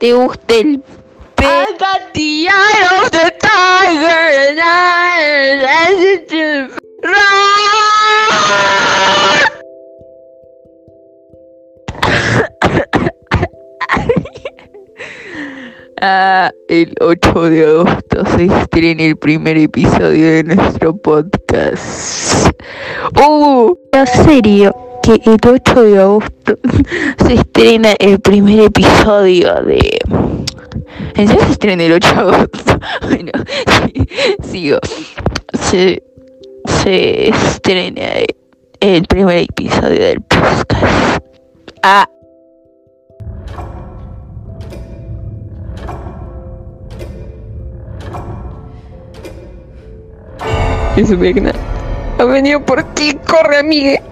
te gusta el pe... I got the eye of the tiger and I. Ah, el 8 de agosto se estrena el primer episodio de nuestro podcast. ¡Uh! En serio, que el 8 de agosto se estrena el primer episodio de... ¿En serio se estrena el 8 de agosto? Bueno, sigo. Se, se estrena el primer episodio del podcast. Ah. Es Vegna. Ha venido por ti, corre, amigue.